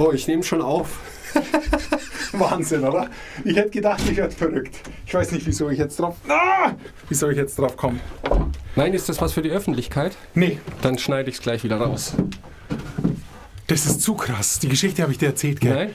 Oh, ich nehme schon auf. Wahnsinn, oder? Ich hätte gedacht, ich werde verrückt. Ich weiß nicht, wieso ich jetzt drauf. Ah! Wie soll ich jetzt drauf kommen? Nein, ist das was für die Öffentlichkeit? Nee, Dann schneide ich es gleich wieder raus. das ist zu krass. Die Geschichte habe ich dir erzählt, gell? Nein?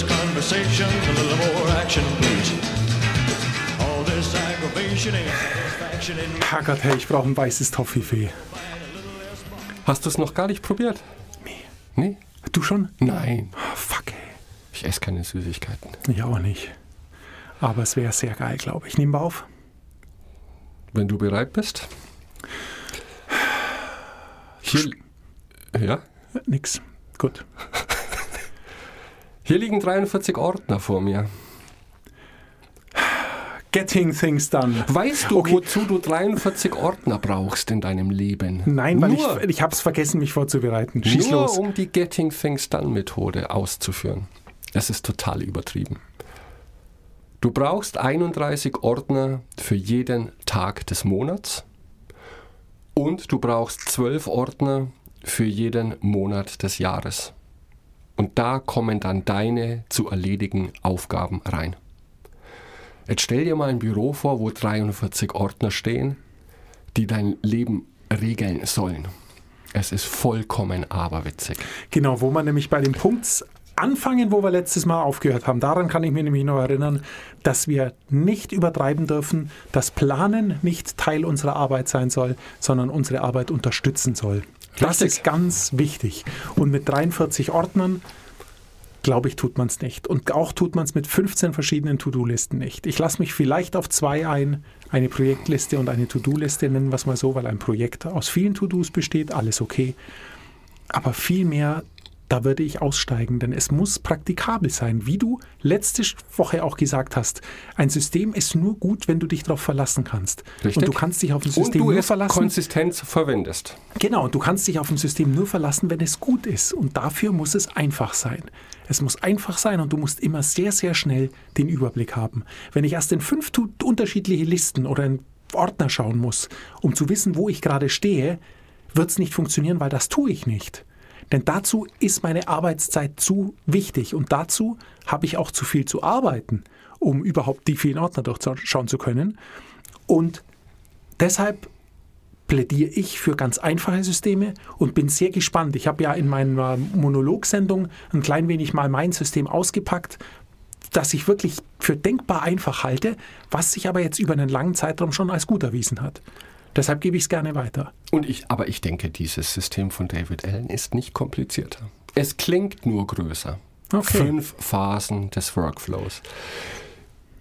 Less conversation, a little more action, please. All this aggravation ain't satisfaction in Herrgott, hey, ich brauche ein weißes Toffifee. Hast du es noch gar nicht probiert? Nee. Nee? Du schon? Nein. Ah, fuck, ey. Ich esse keine Süßigkeiten. Ich auch nicht. Aber es wäre sehr geil, glaube ich. Nehmen wir auf. Wenn du bereit bist. Hier, ja? Nix. Gut. Hier liegen 43 Ordner vor mir. Getting things done. Weißt du, Okay. wozu du 43 Ordner brauchst in deinem Leben? Nein, weil nur, ich, ich habe es vergessen, mich vorzubereiten. Schieß nur los. um die Getting Things Done Methode auszuführen. Es ist total übertrieben. Du brauchst 31 Ordner für jeden Tag des Monats und du brauchst 12 Ordner für jeden Monat des Jahres. Und da kommen dann deine zu erledigen Aufgaben rein. Jetzt stell dir mal ein Büro vor, wo 43 Ordner stehen, die dein Leben regeln sollen. Es ist vollkommen aberwitzig. Genau, wo wir nämlich bei dem Punkt anfangen, wo wir letztes Mal aufgehört haben. Daran kann ich mir nämlich noch erinnern, dass wir nicht übertreiben dürfen, dass Planen nicht Teil unserer Arbeit sein soll, sondern unsere Arbeit unterstützen soll. Das ist ganz wichtig. Und mit 43 Ordnern, glaube ich, tut man es nicht. Und auch tut man es mit 15 verschiedenen To-Do-Listen nicht. Ich lasse mich vielleicht auf zwei ein, eine Projektliste und eine To-Do-Liste, nennen wir es mal so, weil ein Projekt aus vielen To-Dos besteht, alles okay. Aber viel mehr, da würde ich aussteigen, denn es muss praktikabel sein. Wie du letzte Woche auch gesagt hast, ein System ist nur gut, wenn du dich darauf verlassen kannst. Richtig. Und du kannst dich auf ein System du nur verlassen. konsistent verwendest. Genau, und du kannst dich auf ein System nur verlassen, wenn es gut ist. Und dafür muss es einfach sein. Es muss einfach sein und du musst immer sehr, sehr schnell den Überblick haben. Wenn ich erst in fünf unterschiedliche Listen oder in Ordner schauen muss, um zu wissen, wo ich gerade stehe, wird es nicht funktionieren, weil das tue ich nicht. Denn dazu ist meine Arbeitszeit zu wichtig und dazu habe ich auch zu viel zu arbeiten, um überhaupt die vielen Ordner durchschauen zu können. Und deshalb plädiere ich für ganz einfache Systeme und bin sehr gespannt. Ich habe ja in meiner Monologsendung ein klein wenig mal mein System ausgepackt, das ich wirklich für denkbar einfach halte, was sich aber jetzt über einen langen Zeitraum schon als gut erwiesen hat. Deshalb gebe ich es gerne weiter. Und ich, aber ich denke, dieses System von David Allen ist nicht komplizierter. Es klingt nur größer. Okay. Fünf Phasen des Workflows.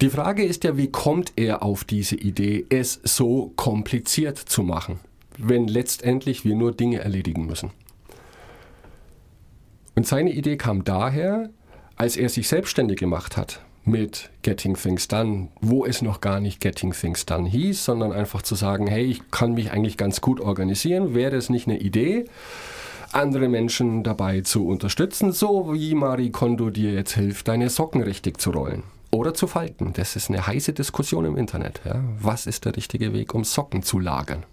Die Frage ist ja, wie kommt er auf diese Idee, es so kompliziert zu machen, wenn letztendlich wir nur Dinge erledigen müssen. Und seine Idee kam daher, als er sich selbstständig gemacht hat mit Getting Things Done, wo es noch gar nicht Getting Things Done hieß, sondern einfach zu sagen, hey, ich kann mich eigentlich ganz gut organisieren, wäre es nicht eine Idee, andere Menschen dabei zu unterstützen, so wie Marie Kondo dir jetzt hilft, deine Socken richtig zu rollen oder zu falten. Das ist eine heiße Diskussion im Internet. Ja? Was ist der richtige Weg, um Socken zu lagern?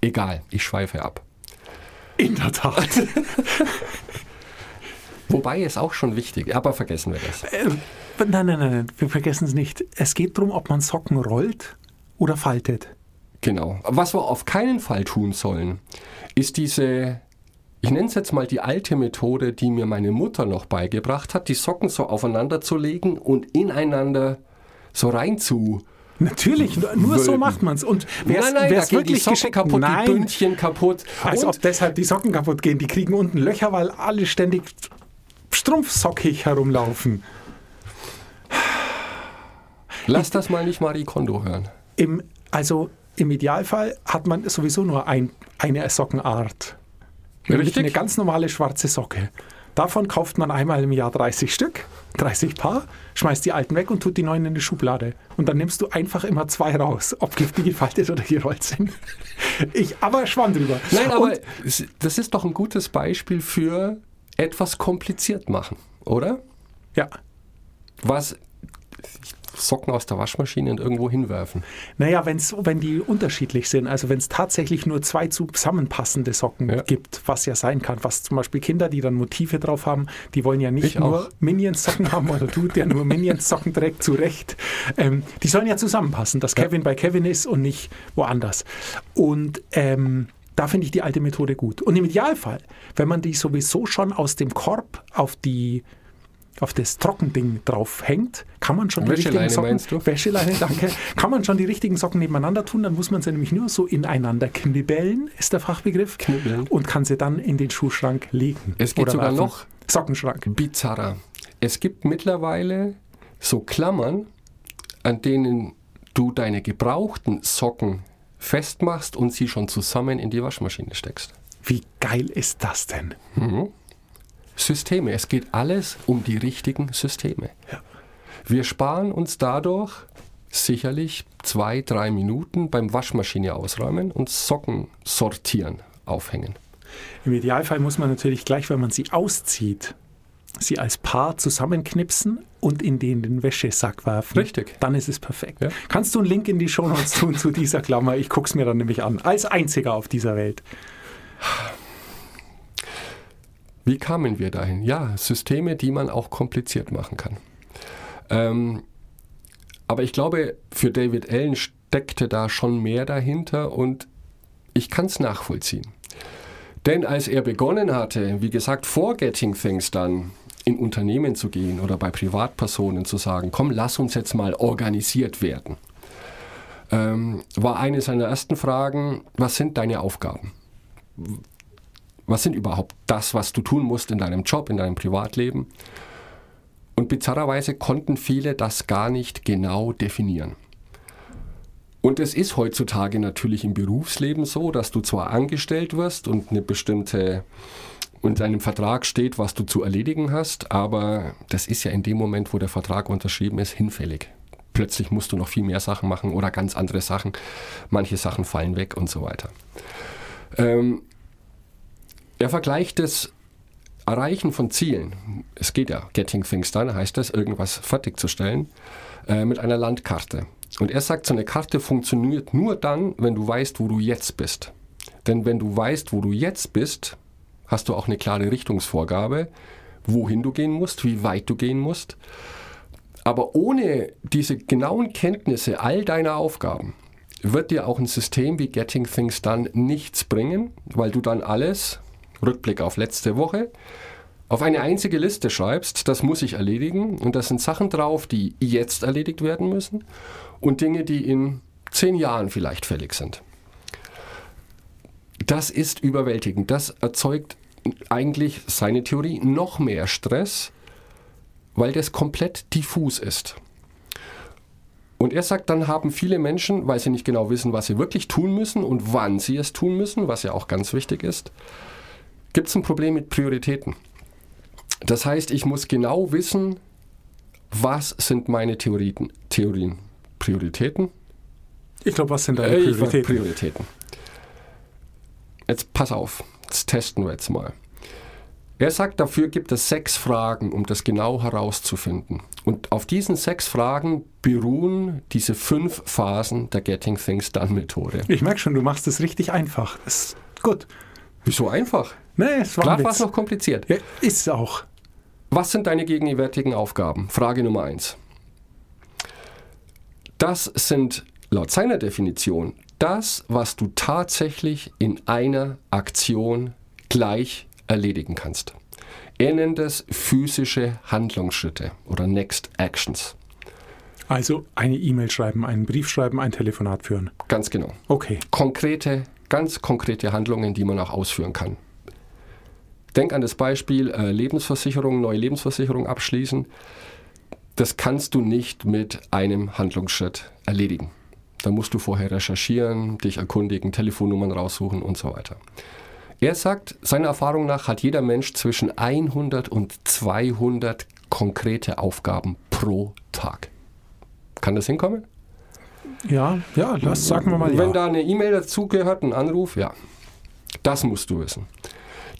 Egal, ich schweife ab. In der Tat. Wobei ist auch schon wichtig, aber vergessen wir das. Äh, nein, nein, nein, nein, wir vergessen es nicht. Es geht darum, ob man Socken rollt oder faltet. Genau. Was wir auf keinen Fall tun sollen, ist diese, ich nenne es jetzt mal die alte Methode, die mir meine Mutter noch beigebracht hat, die Socken so aufeinander zu legen und ineinander so rein zu. Natürlich, nur, so macht man es. Und wer da es gehen die wirklich Socken kaputt, nein, die Bündchen kaputt. als und ob deshalb die Socken kaputt gehen. Die kriegen unten Löcher, weil alle ständig strumpfsockig herumlaufen. Lass das mal nicht Marie Kondo hören. Im, also im Idealfall hat man sowieso nur ein, eine Sockenart. Nämlich Richtig. eine ganz normale schwarze Socke. Davon kauft man einmal im Jahr 30 Stück, 30 Paar, schmeißt die alten weg und tut die neuen in die Schublade. Und dann nimmst du einfach immer zwei raus, ob die gefaltet oder gerollt sind. Ich, aber schwamm drüber. Nein, aber Und das ist doch ein gutes Beispiel für, etwas kompliziert machen, oder? Ja. Was Socken aus der Waschmaschine und irgendwo hinwerfen. Naja, wenn's, wenn die unterschiedlich sind, also wenn es tatsächlich nur zwei zusammenpassende Socken Ja. gibt, was ja sein kann, was zum Beispiel Kinder, die dann Motive drauf haben, die wollen ja nicht Ich nur. Minions-Socken haben oder du, der nur Minions-Socken trägt, zurecht. Ähm, die sollen ja zusammenpassen, dass Ja. Kevin bei Kevin ist und nicht woanders. Und ähm, da finde ich die alte Methode gut. Und im Idealfall, wenn man die sowieso schon aus dem Korb auf die auf das Trockending drauf hängt, kann man schon die richtigen Socken? Wäscheleine, danke, kann man schon die richtigen Socken nebeneinander tun, dann muss man sie nämlich nur so ineinander knibbeln, ist der Fachbegriff, Knibbeln. und kann sie dann in den Schuhschrank legen. Es geht sogar werfen. noch. Sockenschrank. Bizarrer. Es gibt mittlerweile so Klammern, an denen du deine gebrauchten Socken festmachst und sie schon zusammen in die Waschmaschine steckst. Wie geil ist das denn? Systeme. Es geht alles um die richtigen Systeme. Wir sparen uns dadurch sicherlich zwei, drei Minuten beim Waschmaschine ausräumen und Socken sortieren, aufhängen. Im Idealfall muss man natürlich gleich, wenn man sie auszieht, sie als Paar zusammenknipsen und in den, den Wäschesack werfen. Richtig. Dann ist es perfekt. Ja. Kannst du einen Link in die Shownotes tun zu dieser Klammer? Ich gucke es mir dann nämlich an. Als einziger auf dieser Welt. Wie kamen wir dahin? Ja, Systeme, die man auch kompliziert machen kann. Ähm, aber ich glaube, für David Allen steckte da schon mehr dahinter und ich kann es nachvollziehen. Denn als er begonnen hatte, wie gesagt, vor Getting Things dann in Unternehmen zu gehen oder bei Privatpersonen zu sagen, komm, lass uns jetzt mal organisiert werden, ähm, war eine seiner ersten Fragen, was sind deine Aufgaben? Was sind überhaupt das, was du tun musst in deinem Job, in deinem Privatleben. Und bizarrerweise konnten viele das gar nicht genau definieren. Und es ist heutzutage natürlich im Berufsleben so, dass du zwar angestellt wirst und eine bestimmte und in deinem Vertrag steht, was du zu erledigen hast, aber das ist ja in dem Moment, wo der Vertrag unterschrieben ist, hinfällig. Plötzlich musst du noch viel mehr Sachen machen oder ganz andere Sachen. Manche Sachen fallen weg und so weiter. Ähm, er vergleicht das Erreichen von Zielen, es geht ja, Getting Things Done heißt das, irgendwas fertigzustellen, äh, mit einer Landkarte. Und er sagt, so eine Karte funktioniert nur dann, wenn du weißt, wo du jetzt bist. Denn wenn du weißt, wo du jetzt bist, hast du auch eine klare Richtungsvorgabe, wohin du gehen musst, wie weit du gehen musst. Aber ohne diese genauen Kenntnisse all deiner Aufgaben wird dir auch ein System wie Getting Things Done nichts bringen, weil du dann alles, Rückblick auf letzte Woche, auf eine einzige Liste schreibst, das muss ich erledigen und da sind Sachen drauf, die jetzt erledigt werden müssen und Dinge, die in zehn Jahren vielleicht fällig sind. Das ist überwältigend. Das erzeugt eigentlich seine Theorie noch mehr Stress, weil das komplett diffus ist. Und er sagt, dann haben viele Menschen, weil sie nicht genau wissen, was sie wirklich tun müssen und wann sie es tun müssen, was ja auch ganz wichtig ist, gibt es ein Problem mit Prioritäten. Das heißt, ich muss genau wissen, was sind meine Theorien. Theorien. Prioritäten? Ich glaube, was sind deine Äh, Prioritäten? Prioritäten. Jetzt pass auf, das testen wir jetzt mal. Er sagt, dafür gibt es sechs Fragen, um das genau herauszufinden. Und auf diesen sechs Fragen beruhen diese fünf Phasen der Getting Things Done Methode. Ich merke schon, du machst es richtig einfach. Das ist gut. Wieso einfach? Nee, es war Klar war es noch kompliziert. Ja, ist auch. Was sind deine gegenwärtigen Aufgaben? Frage Nummer eins. Das sind laut seiner Definition das, was du tatsächlich in einer Aktion gleich erledigen kannst. Er nennt es physische Handlungsschritte oder Next Actions. Also eine E-Mail schreiben, einen Brief schreiben, ein Telefonat führen. Ganz genau. Okay. Konkrete, ganz konkrete Handlungen, die man auch ausführen kann. Denk an das Beispiel äh, Lebensversicherung, neue Lebensversicherung abschließen. Das kannst du nicht mit einem Handlungsschritt erledigen. Da musst du vorher recherchieren, dich erkundigen, Telefonnummern raussuchen und so weiter. Er sagt, seiner Erfahrung nach hat jeder Mensch zwischen 100 und 200 konkrete Aufgaben pro Tag. Kann das hinkommen? Ja, ja, lass, sagen wir mal Wenn ja. da eine E-Mail dazugehört, ein Anruf, ja. Das musst du wissen.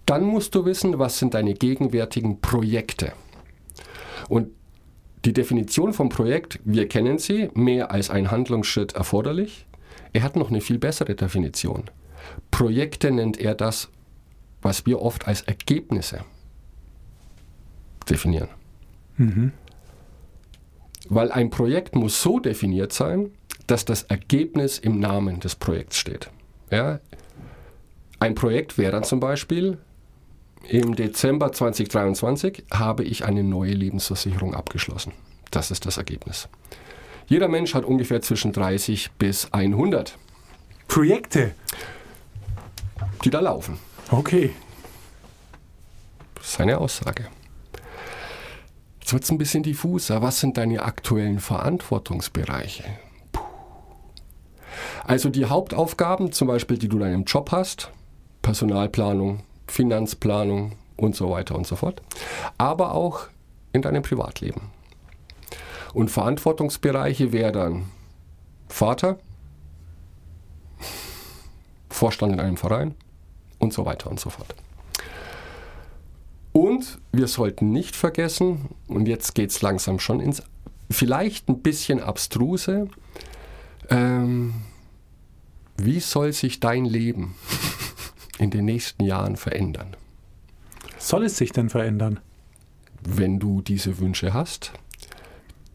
Dann musst du wissen, was sind deine gegenwärtigen Projekte. Und die Definition vom Projekt, wir kennen sie, mehr als ein Handlungsschritt erforderlich. Er hat noch eine viel bessere Definition. Projekte nennt er das, was wir oft als Ergebnisse definieren. Weil ein Projekt muss so definiert sein, dass das Ergebnis im Namen des Projekts steht. Ja? Ein Projekt wäre dann zum Beispiel, im Dezember 2023 habe ich eine neue Lebensversicherung abgeschlossen. Das ist das Ergebnis. Jeder Mensch hat ungefähr zwischen 30 bis 100, Projekte. die da laufen. Okay. Das ist seine Aussage. Jetzt wird es ein bisschen diffuser. Was sind deine aktuellen Verantwortungsbereiche? Puh. Also die Hauptaufgaben, zum Beispiel, die du in deinem Job hast, Personalplanung, Finanzplanung und so weiter und so fort, aber auch in deinem Privatleben. Und Verantwortungsbereiche wäre dann Vater, Vorstand in einem Verein und so weiter und so fort. Und wir sollten nicht vergessen, und jetzt geht es langsam schon ins vielleicht ein bisschen abstruse, ähm, wie soll sich dein Leben in den nächsten Jahren verändern? Soll es sich denn verändern? Wenn du diese Wünsche hast,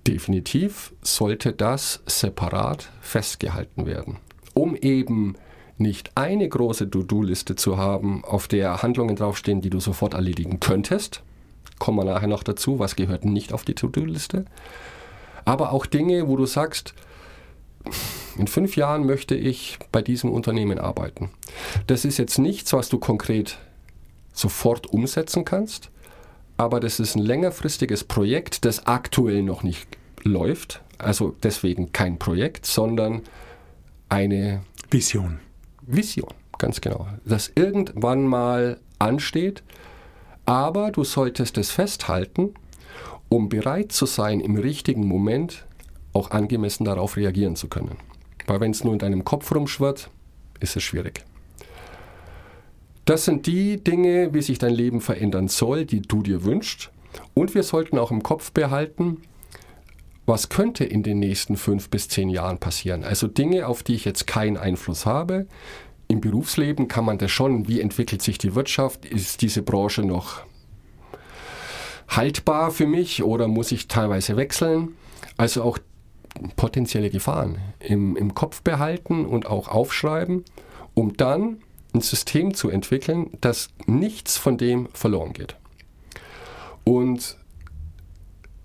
definitiv sollte das separat festgehalten werden, um eben nicht eine große To-Do-Liste zu haben, auf der Handlungen draufstehen, die du sofort erledigen könntest. Kommen wir nachher noch dazu, was gehört nicht auf die To-Do-Liste. Aber auch Dinge, wo du sagst, in fünf Jahren möchte ich bei diesem Unternehmen arbeiten. Das ist jetzt nichts, was du konkret sofort umsetzen kannst, aber das ist ein längerfristiges Projekt, das aktuell noch nicht läuft. Also deswegen kein Projekt, sondern eine Vision. Vision, ganz genau. Das irgendwann mal ansteht, aber du solltest es festhalten, um bereit zu sein, im richtigen Moment auch angemessen darauf reagieren zu können. Weil wenn es nur in deinem Kopf rumschwirrt, ist es schwierig. Das sind die Dinge, wie sich dein Leben verändern soll, die du dir wünschst. Und wir sollten auch im Kopf behalten, was könnte in den nächsten fünf bis zehn Jahren passieren. Also Dinge, auf die ich jetzt keinen Einfluss habe. Im Berufsleben kann man das schon, wie entwickelt sich die Wirtschaft, ist diese Branche noch haltbar für mich oder muss ich teilweise wechseln? Also auch potenzielle Gefahren im, im Kopf behalten und auch aufschreiben, um dann ein System zu entwickeln, dass nichts von dem verloren geht. Und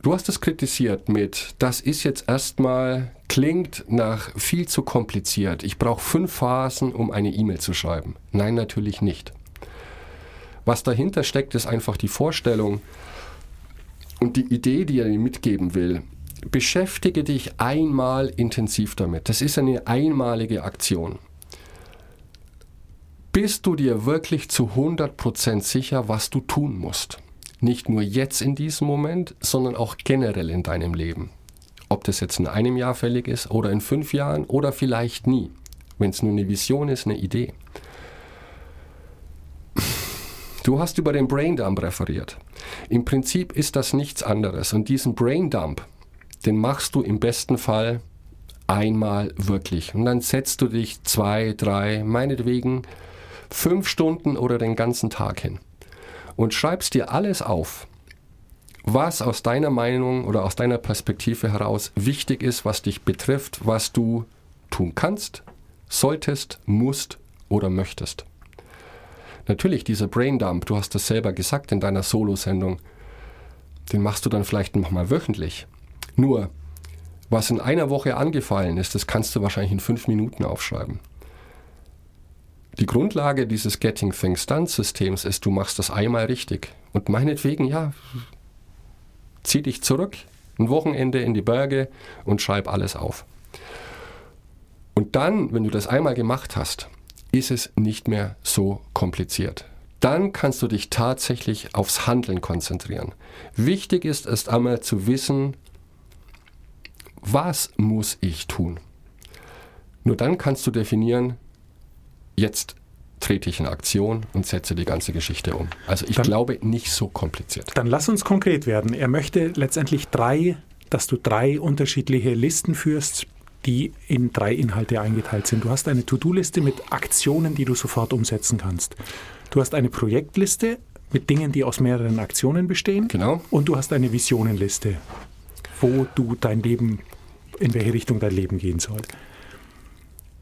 du hast es kritisiert mit, das ist jetzt erstmal, klingt nach viel zu kompliziert. Ich brauche fünf Phasen, um eine E-Mail zu schreiben. Nein, natürlich nicht. Was dahinter steckt, ist einfach die Vorstellung und die Idee, die er dir mitgeben will. Beschäftige dich einmal intensiv damit. Das ist eine einmalige Aktion. Bist du dir wirklich zu 100% sicher, was du tun musst? Nicht nur jetzt in diesem Moment, sondern auch generell in deinem Leben. Ob das jetzt in einem Jahr fällig ist oder in fünf Jahren oder vielleicht nie. Wenn es nur eine Vision ist, eine Idee. Du hast über den Braindump referiert. Im Prinzip ist das nichts anderes. Und diesen Braindump, den machst du im besten Fall einmal wirklich. Und dann setzt du dich zwei, drei, meinetwegen fünf Stunden oder den ganzen Tag hin und schreibst dir alles auf, was aus deiner Meinung oder aus deiner Perspektive heraus wichtig ist, was dich betrifft, was du tun kannst, solltest, musst oder möchtest. Natürlich, dieser Braindump, du hast das selber gesagt in deiner Solo-Sendung, den machst du dann vielleicht nochmal wöchentlich. Nur, was in einer Woche angefallen ist, das kannst du wahrscheinlich in fünf Minuten aufschreiben. Die Grundlage dieses Getting Things Done Systems ist, du machst das einmal richtig. Und meinetwegen, ja, zieh dich zurück, ein Wochenende in die Berge und schreib alles auf. Und dann, wenn du das einmal gemacht hast, ist es nicht mehr so kompliziert. Dann kannst du dich tatsächlich aufs Handeln konzentrieren. Wichtig ist es einmal zu wissen, was muss ich tun? Nur dann kannst du definieren, jetzt trete ich in Aktion und setze die ganze Geschichte um. Also ich Dann- glaube, nicht so kompliziert. Dann lass uns konkret werden. Er möchte letztendlich drei, dass du drei unterschiedliche Listen führst, die in drei Inhalte eingeteilt sind. Du hast eine To-Do-Liste mit Aktionen, die du sofort umsetzen kannst. Du hast eine Projektliste mit Dingen, die aus mehreren Aktionen bestehen. Genau. Und du hast eine Visionenliste, wo du dein Leben, in welche Richtung dein Leben gehen soll.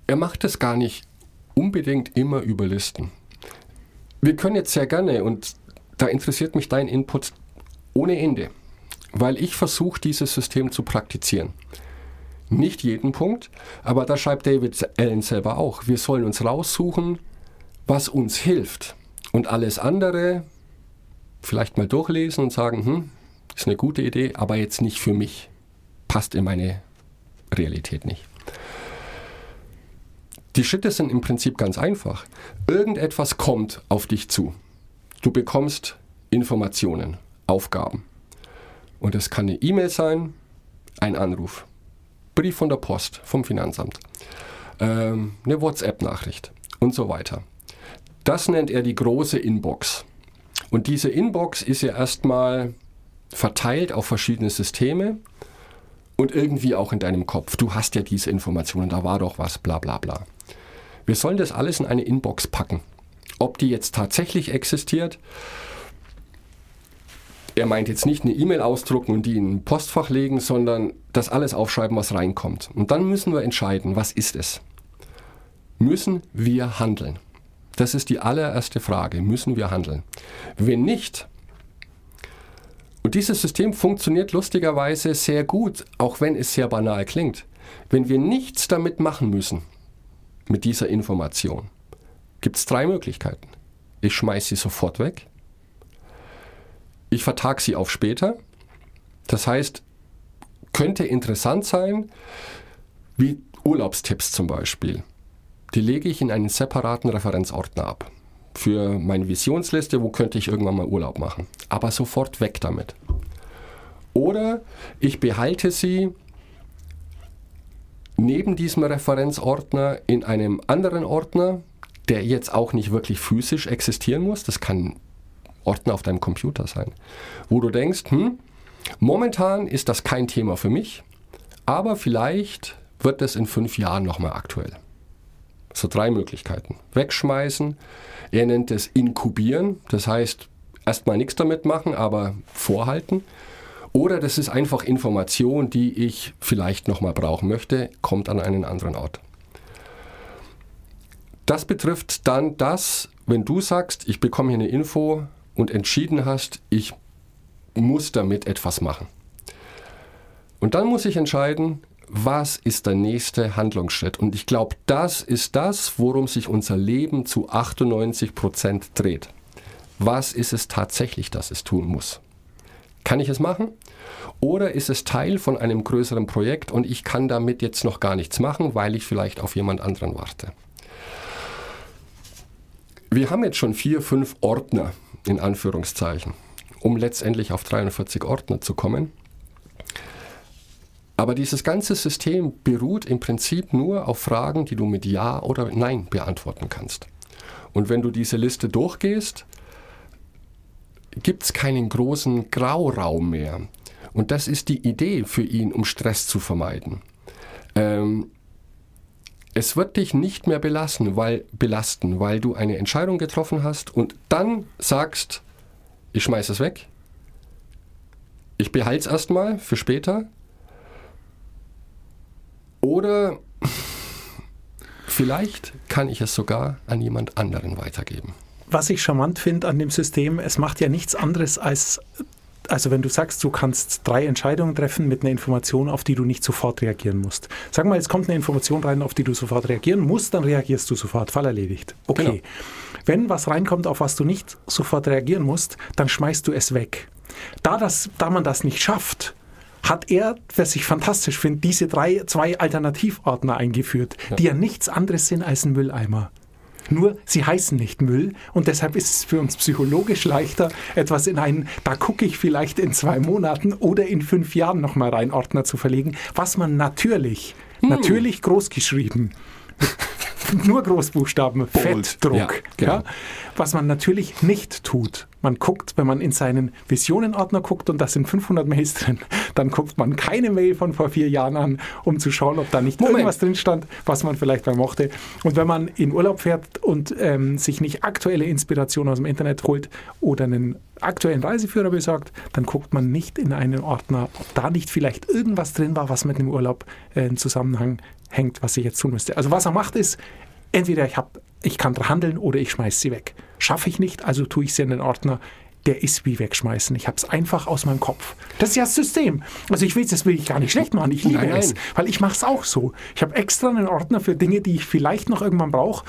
Er macht es gar nicht unbedingt immer über Listen. Wir können jetzt sehr gerne, und da interessiert mich dein Input ohne Ende, weil ich versuche, dieses System zu praktizieren. Nicht jeden Punkt, aber da schreibt David Allen selber auch, wir sollen uns raussuchen, was uns hilft. Und alles andere vielleicht mal durchlesen und sagen, hm, ist eine gute Idee, aber jetzt nicht für mich. Passt in meine Realität nicht. Die Schritte sind im Prinzip ganz einfach. Irgendetwas kommt auf dich zu. Du bekommst Informationen, Aufgaben. Und es kann eine E-Mail sein, ein Anruf, Brief von der Post, vom Finanzamt, ähm, eine WhatsApp-Nachricht und so weiter. Das nennt er die große Inbox. Und diese Inbox ist ja erstmal verteilt auf verschiedene Systeme und irgendwie auch in deinem Kopf. Du hast ja diese Informationen, da war doch was, bla bla bla. Wir sollen das alles in eine Inbox packen. Ob die jetzt tatsächlich existiert, er meint jetzt nicht eine E-Mail ausdrucken und die in ein Postfach legen, sondern das alles aufschreiben, was reinkommt. Und dann müssen wir entscheiden, was ist es? Müssen wir handeln? Das ist die allererste Frage. Müssen wir handeln? Wenn nicht, und dieses System funktioniert lustigerweise sehr gut, auch wenn es sehr banal klingt. Wenn wir nichts damit machen müssen, mit dieser Information, gibt es drei Möglichkeiten. Ich schmeiße sie sofort weg. Ich vertag sie auf später. Das heißt, könnte interessant sein, wie Urlaubstipps zum Beispiel. Die lege ich in einen separaten Referenzordner ab. Für meine Visionsliste, wo könnte ich irgendwann mal Urlaub machen. Aber sofort weg damit. Oder ich behalte sie neben diesem Referenzordner in einem anderen Ordner, der jetzt auch nicht wirklich physisch existieren muss. Das kann Ordner auf deinem Computer sein, wo du denkst, hm, momentan ist das kein Thema für mich, aber vielleicht wird es in fünf Jahren nochmal aktuell. So drei Möglichkeiten. Wegschmeißen, er nennt es inkubieren, das heißt erstmal nichts damit machen, aber vorhalten. Oder das ist einfach Information, die ich vielleicht nochmal brauchen möchte, kommt an einen anderen Ort. Das betrifft dann das, wenn du sagst, ich bekomme hier eine Info und entschieden hast, ich muss damit etwas machen. Und dann muss ich entscheiden, was ist der nächste Handlungsschritt? Und ich glaube, das ist das, worum sich unser Leben zu 98 Prozent dreht. Was ist es tatsächlich, das es tun muss? Kann ich es machen? Oder ist es Teil von einem größeren Projekt und ich kann damit jetzt noch gar nichts machen, weil ich vielleicht auf jemand anderen warte? Wir haben jetzt schon vier, fünf Ordner in Anführungszeichen, um letztendlich auf 43 Ordner zu kommen. Aber dieses ganze System beruht im Prinzip nur auf Fragen, die du mit Ja oder Nein beantworten kannst. Und wenn du diese Liste durchgehst, gibt es keinen großen Grauraum mehr. Und das ist die Idee für ihn, um Stress zu vermeiden. Ähm, es wird dich nicht mehr belassen, weil, belasten, weil du eine Entscheidung getroffen hast und dann sagst, ich schmeiß es weg, ich behalte es erstmal für später oder vielleicht kann ich es sogar an jemand anderen weitergeben. Was ich charmant finde an dem System, es macht ja nichts anderes als, also wenn du sagst, du kannst drei Entscheidungen treffen mit einer Information, auf die du nicht sofort reagieren musst. Sag mal, es kommt eine Information rein, auf die du sofort reagieren musst, dann reagierst du sofort, Fall erledigt. Okay. Genau. Wenn was reinkommt, auf was du nicht sofort reagieren musst, dann schmeißt du es weg. Da, das, da man das nicht schafft, hat er, was ich fantastisch finde, diese drei, zwei Alternativordner eingeführt, die ja nichts anderes sind als ein Mülleimer. Nur sie heißen nicht Müll und deshalb ist es für uns psychologisch leichter, etwas in einen, da gucke ich vielleicht in zwei Monaten oder in fünf Jahren nochmal rein, Ordner zu verlegen, was man natürlich, natürlich groß geschrieben, mit nur Großbuchstaben, Fettdruck. Ja, genau. ja, was man natürlich nicht tut. Man guckt, wenn man in seinen Visionenordner guckt und da sind 500 Mails drin, dann guckt man keine Mail von vor vier Jahren an, um zu schauen, ob da nicht Moment. irgendwas drin stand, was man vielleicht mal mochte. Und wenn man in Urlaub fährt und ähm, sich nicht aktuelle Inspiration aus dem Internet holt oder einen aktuellen Reiseführer besorgt, dann guckt man nicht in einen Ordner, ob da nicht vielleicht irgendwas drin war, was mit dem Urlaub äh, in Zusammenhang hängt, was ich jetzt tun müsste. Also was er macht ist, entweder ich, hab, ich kann handeln oder ich schmeiße sie weg. Schaffe ich nicht, also tue ich sie in den Ordner. Der ist wie wegschmeißen. Ich habe es einfach aus meinem Kopf. Das ist ja das System. Also ich will das will ich gar nicht schlecht machen. Ich liebe Nein, nein. es, weil ich mache es auch so. Ich habe extra einen Ordner für Dinge, die ich vielleicht noch irgendwann brauche.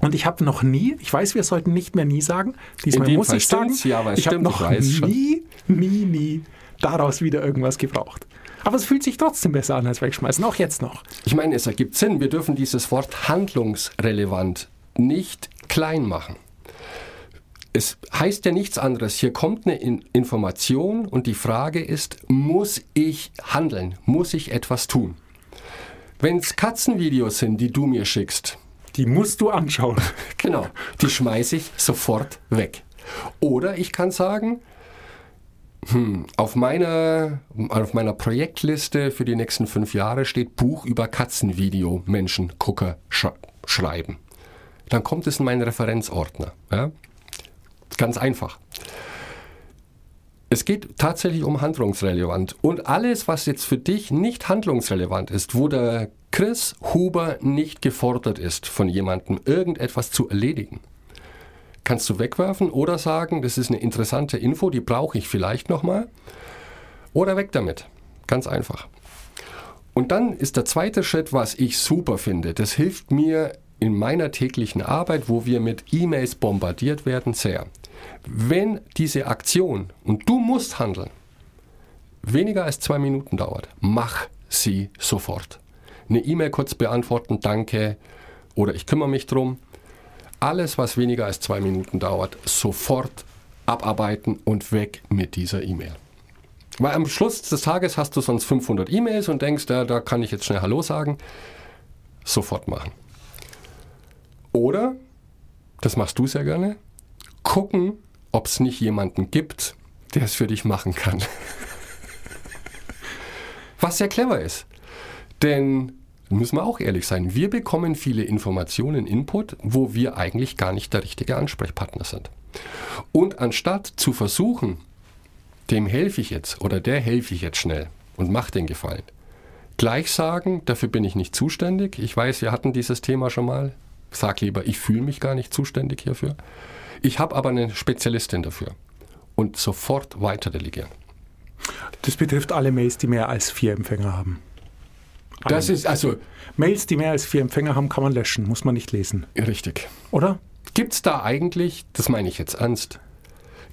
Und ich habe noch nie, ich weiß, wir sollten nicht mehr nie sagen, diesmal muss Fall ich sagen, ja, ich habe noch schon. nie, nie, nie daraus wieder irgendwas gebraucht. Aber es fühlt sich trotzdem besser an als wegschmeißen, auch jetzt noch. Ich meine, es ergibt Sinn. Wir dürfen dieses Wort handlungsrelevant nicht klein machen. Es heißt ja nichts anderes. Hier kommt eine In Information und die Frage ist, muss ich handeln? Muss ich etwas tun? Wenn es Katzenvideos sind, die du mir schickst, Die musst du anschauen. genau, die schmeiße ich sofort weg. Oder ich kann sagen, hm, auf, meiner, auf meiner Projektliste für die nächsten fünf Jahre steht Buch über Katzenvideo, Menschen, Gucker, sch schreiben. Dann kommt es in meinen Referenzordner. Ja? Ganz einfach. Es geht tatsächlich um handlungsrelevant. Und alles, was jetzt für dich nicht handlungsrelevant ist, wo der Chris Huber nicht gefordert ist, von jemandem irgendetwas zu erledigen, kannst du wegwerfen oder sagen, das ist eine interessante Info, die brauche ich vielleicht nochmal. Oder weg damit. Ganz einfach. Und dann ist der zweite Schritt, was ich super finde. Das hilft mir in meiner täglichen Arbeit, wo wir mit E-Mails bombardiert werden, sehr. Wenn diese Aktion, und du musst handeln, weniger als zwei Minuten dauert, mach sie sofort. Eine E-Mail kurz beantworten, danke, oder ich kümmere mich drum. Alles, was weniger als zwei Minuten dauert, sofort abarbeiten und weg mit dieser E-Mail. Weil am Schluss des Tages hast du sonst 500 E-Mails und denkst, ja, da kann ich jetzt schnell Hallo sagen. Sofort machen. Oder, das machst du sehr gerne, gucken, ob es nicht jemanden gibt, der es für dich machen kann. Was sehr clever ist. Denn, müssen wir auch ehrlich sein, wir bekommen viele Informationen, Input, wo wir eigentlich gar nicht der richtige Ansprechpartner sind. Und anstatt zu versuchen, dem helfe ich jetzt oder der helfe ich jetzt schnell und mach den Gefallen, gleich sagen, dafür bin ich nicht zuständig. Ich weiß, wir hatten dieses Thema schon mal. Sag lieber, ich fühle mich gar nicht zuständig hierfür. Ich habe aber eine Spezialistin dafür. Und sofort weiter delegieren. Das betrifft alle Mails, die mehr als vier Empfänger haben. Das ist also Mails, die mehr als vier Empfänger haben, kann man löschen, muss man nicht lesen. richtig. Oder? Gibt es da eigentlich, das meine ich jetzt ernst,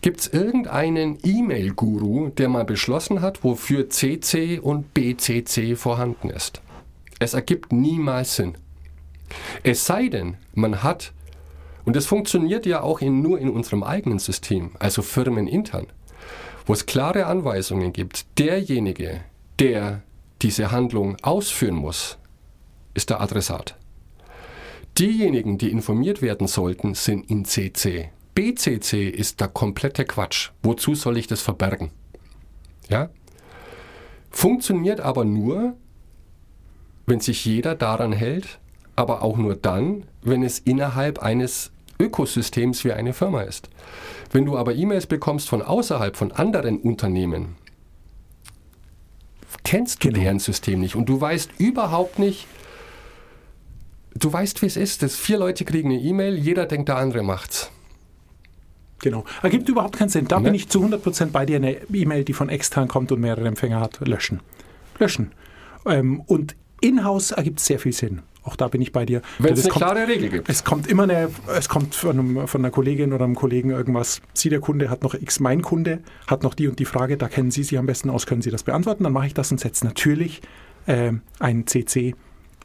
gibt es irgendeinen E-Mail-Guru, der mal beschlossen hat, wofür CC und BCC vorhanden ist? Es ergibt niemals Sinn. Es sei denn, man hat, und das funktioniert ja auch in, nur in unserem eigenen System, also firmenintern, wo es klare Anweisungen gibt, derjenige, der diese Handlung ausführen muss, ist der Adressat. Diejenigen, die informiert werden sollten, sind in CC. BCC ist der komplette Quatsch. Wozu soll ich das verbergen? Ja? Funktioniert aber nur, wenn sich jeder daran hält, aber auch nur dann, wenn es innerhalb eines Ökosystems wie eine Firma ist. Wenn du aber E-Mails bekommst von außerhalb, von anderen Unternehmen, kennst du Genau. deren System nicht und du weißt überhaupt nicht, du weißt, wie es ist. Das vier Leute kriegen eine E-Mail, jeder denkt, der andere macht's. Genau. Ergibt überhaupt keinen Sinn. Da Ne? bin ich zu 100% bei dir. Eine E-Mail, die von extern kommt und mehrere Empfänger hat, löschen. Löschen. Ähm, und in-house ergibt es sehr viel Sinn. Auch da bin ich bei dir. Wenn es eine kommt- klare Regel gibt. Es kommt immer eine, es kommt von, einem, von einer Kollegin oder einem Kollegen irgendwas. Sie, der Kunde, hat noch X, mein Kunde hat noch die und die Frage, da kennen Sie sich am besten aus, können Sie das beantworten? Dann mache ich das und setze natürlich ähm, ein CC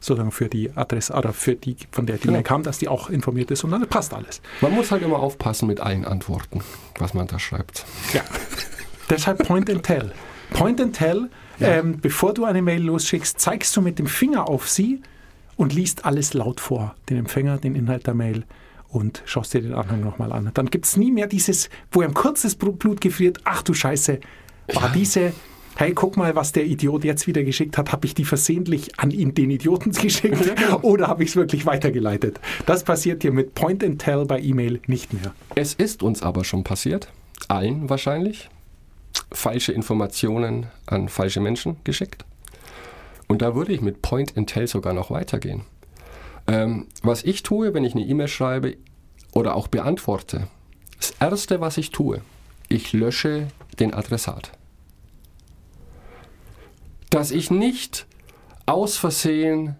sozusagen für die Adresse oder für die, von der die. Mail kam, dass die auch informiert ist und dann passt alles. Man muss halt immer aufpassen mit allen Antworten, was man da schreibt. Ja. Deshalb Point and Tell. Point and Tell, Ja. ähm, bevor du eine Mail losschickst, zeigst du mit dem Finger auf sie und liest alles laut vor, den Empfänger, den Inhalt der Mail und schaust dir den Anhang nochmal an. Dann gibt es nie mehr dieses, wo ihm kurzes Blut gefriert, ach du Scheiße, war diese, hey, guck mal, was der Idiot jetzt wieder geschickt hat, habe ich die versehentlich an ihn, den Idioten geschickt oder habe ich es wirklich weitergeleitet? Das passiert dir mit Point and Tell bei E-Mail nicht mehr. Es ist uns aber schon passiert, allen wahrscheinlich, falsche Informationen an falsche Menschen geschickt. Und da würde ich mit Point and Tell sogar noch weitergehen. Ähm, was ich tue, wenn ich eine E-Mail schreibe oder auch beantworte, das Erste, was ich tue, ich lösche den Adressat. Dass ich nicht aus Versehen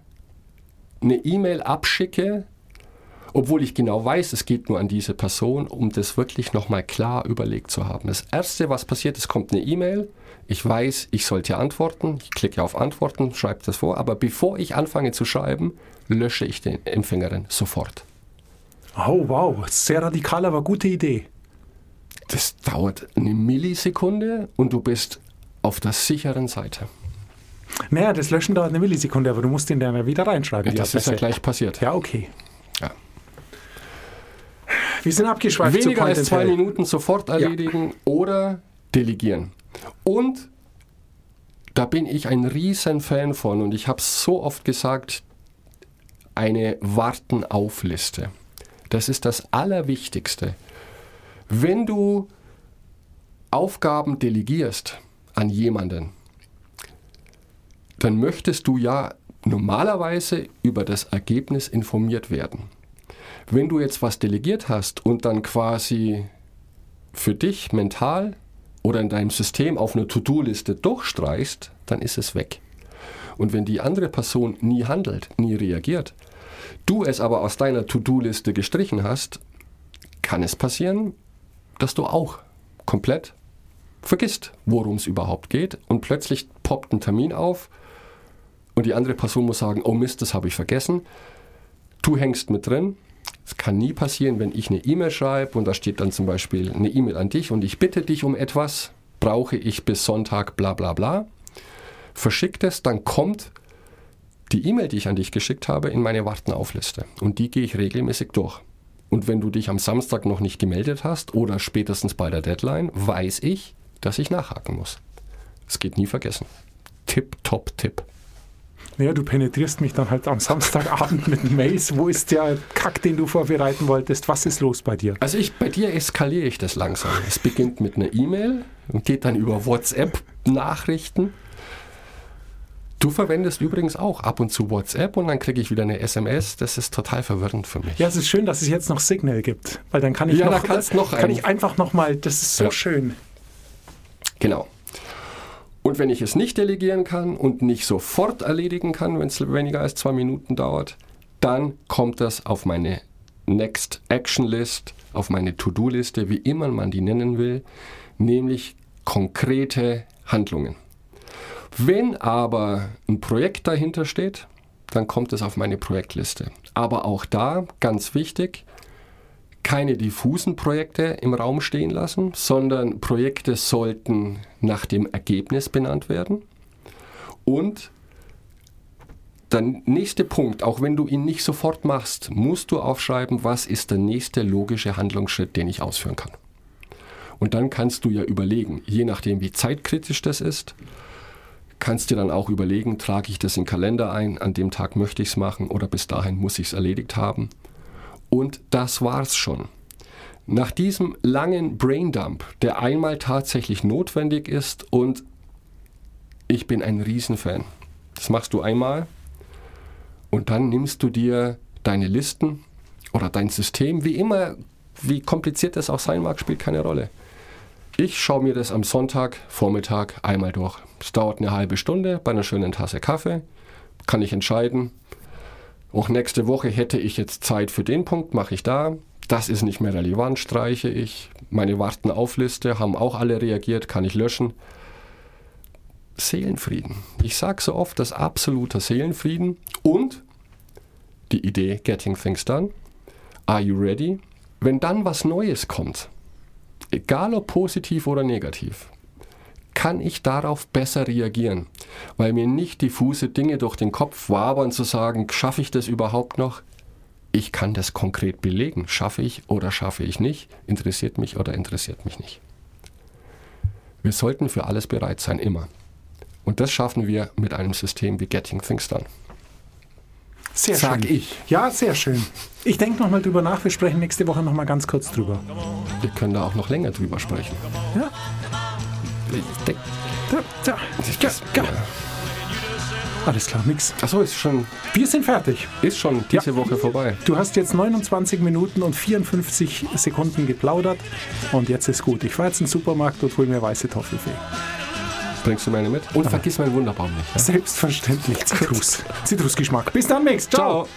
eine E-Mail abschicke, obwohl ich genau weiß, es geht nur an diese Person, um das wirklich nochmal klar überlegt zu haben. Das Erste, was passiert, es kommt eine E-Mail, ich weiß, ich sollte antworten, ich klicke auf Antworten, schreibe das vor, aber bevor ich anfange zu schreiben, lösche ich den Empfängerin sofort. Oh, wow, sehr radikal, aber gute Idee. Das dauert eine Millisekunde und du bist auf der sicheren Seite. Naja, das Löschen dauert eine Millisekunde, aber du musst den dann ja wieder reinschreiben. Ja, das ist ja Adresse. gleich passiert. Ja, okay. Ja. Wir sind abgeschweift Weniger als zwei. Minuten sofort erledigen oder delegieren. Und da bin ich ein riesen Fan von und ich habe so oft gesagt, eine Warten-auf-Liste. Das ist das Allerwichtigste. Wenn du Aufgaben delegierst an jemanden, dann möchtest du ja normalerweise über das Ergebnis informiert werden. Wenn du jetzt was delegiert hast und dann quasi für dich mental oder in deinem System auf eine To-Do-Liste durchstreichst, dann ist es weg. Und wenn die andere Person nie handelt, nie reagiert, du es aber aus deiner To-Do-Liste gestrichen hast, kann es passieren, dass du auch komplett vergisst, worum es überhaupt geht und plötzlich poppt ein Termin auf und die andere Person muss sagen, oh Mist, das habe ich vergessen. Du hängst mit drin. Es kann nie passieren, wenn ich eine E-Mail schreibe und da steht dann zum Beispiel eine E-Mail an dich und ich bitte dich um etwas, brauche ich bis Sonntag bla bla bla. Verschickt es, dann kommt die E-Mail, die ich an dich geschickt habe, in meine Wartenaufliste und die gehe ich regelmäßig durch. Und wenn du dich am Samstag noch nicht gemeldet hast oder spätestens bei der Deadline, weiß ich, dass ich nachhaken muss. Es geht nie vergessen. Tipp, top, Tipp. Naja, du penetrierst mich dann halt am Samstagabend mit Mails. Wo ist der Kack, den du vorbereiten wolltest? Was ist los bei dir? Also ich, bei dir eskaliere ich das langsam. Es beginnt mit einer E-Mail und geht dann über WhatsApp-Nachrichten. Du verwendest übrigens auch ab und zu WhatsApp und dann kriege ich wieder eine SMS. Das ist total verwirrend für mich. Ja, es ist schön, dass es jetzt noch Signal gibt, weil dann kann ich Ja, noch, da noch kann ich einfach noch mal. Das ist so Ja. schön. Genau. Und wenn ich es nicht delegieren kann und nicht sofort erledigen kann, wenn es weniger als zwei Minuten dauert, dann kommt das auf meine Next Action List, auf meine To-Do-Liste, wie immer man die nennen will, nämlich konkrete Handlungen. Wenn aber ein Projekt dahinter steht, dann kommt es auf meine Projektliste. Aber auch da, ganz wichtig, keine diffusen Projekte im Raum stehen lassen, sondern Projekte sollten nach dem Ergebnis benannt werden. Und der nächste Punkt, auch wenn du ihn nicht sofort machst, musst du aufschreiben, was ist der nächste logische Handlungsschritt, den ich ausführen kann. Und dann kannst du ja überlegen, je nachdem wie zeitkritisch das ist, kannst dir dann auch überlegen, trage ich das in den Kalender ein, an dem Tag möchte ich es machen oder bis dahin muss ich es erledigt haben. Und das war's schon. Nach diesem langen Braindump, der einmal tatsächlich notwendig ist und ich bin ein Riesenfan. Das machst du einmal und dann nimmst du dir deine Listen oder dein System, wie immer, wie kompliziert das auch sein mag, spielt keine Rolle. Ich schaue mir das am Sonntag, Vormittag einmal durch. Es dauert eine halbe Stunde bei einer schönen Tasse Kaffee. Kann ich entscheiden, auch nächste Woche hätte ich jetzt Zeit für den Punkt, mache ich da. Das ist nicht mehr relevant, streiche ich. Meine Warten-auf-Liste haben auch alle reagiert, kann ich löschen. Seelenfrieden. Ich sage so oft, das absoluter Seelenfrieden und die Idee Getting Things Done. Are you ready? Wenn dann was Neues kommt, egal ob positiv oder negativ, kann ich darauf besser reagieren, weil mir nicht diffuse Dinge durch den Kopf wabern zu sagen, schaffe ich das überhaupt noch? Ich kann das konkret belegen. Schaffe ich oder schaffe ich nicht? Interessiert mich oder interessiert mich nicht? Wir sollten für alles bereit sein, immer. Und das schaffen wir mit einem System wie Getting Things Done. Sehr Sag schön. ich. Ja, sehr schön. Ich denke nochmal drüber nach. Wir sprechen nächste Woche nochmal ganz kurz drüber. Wir können da auch noch länger drüber sprechen. Ja, Alles klar, nix. Achso, ist schon, Wir sind fertig. ist schon diese Ja. Woche vorbei. Du hast jetzt 29 Minuten und 54 Sekunden geplaudert und jetzt ist gut. Ich fahre jetzt in den Supermarkt und hole mir weiße Toffifee. Bringst du meine mit? Und vergiss meinen Wunderbaum nicht. Ja? Selbstverständlich. Zitrus. Zitrusgeschmack. Bis dann, Mix. Ciao. Ciao.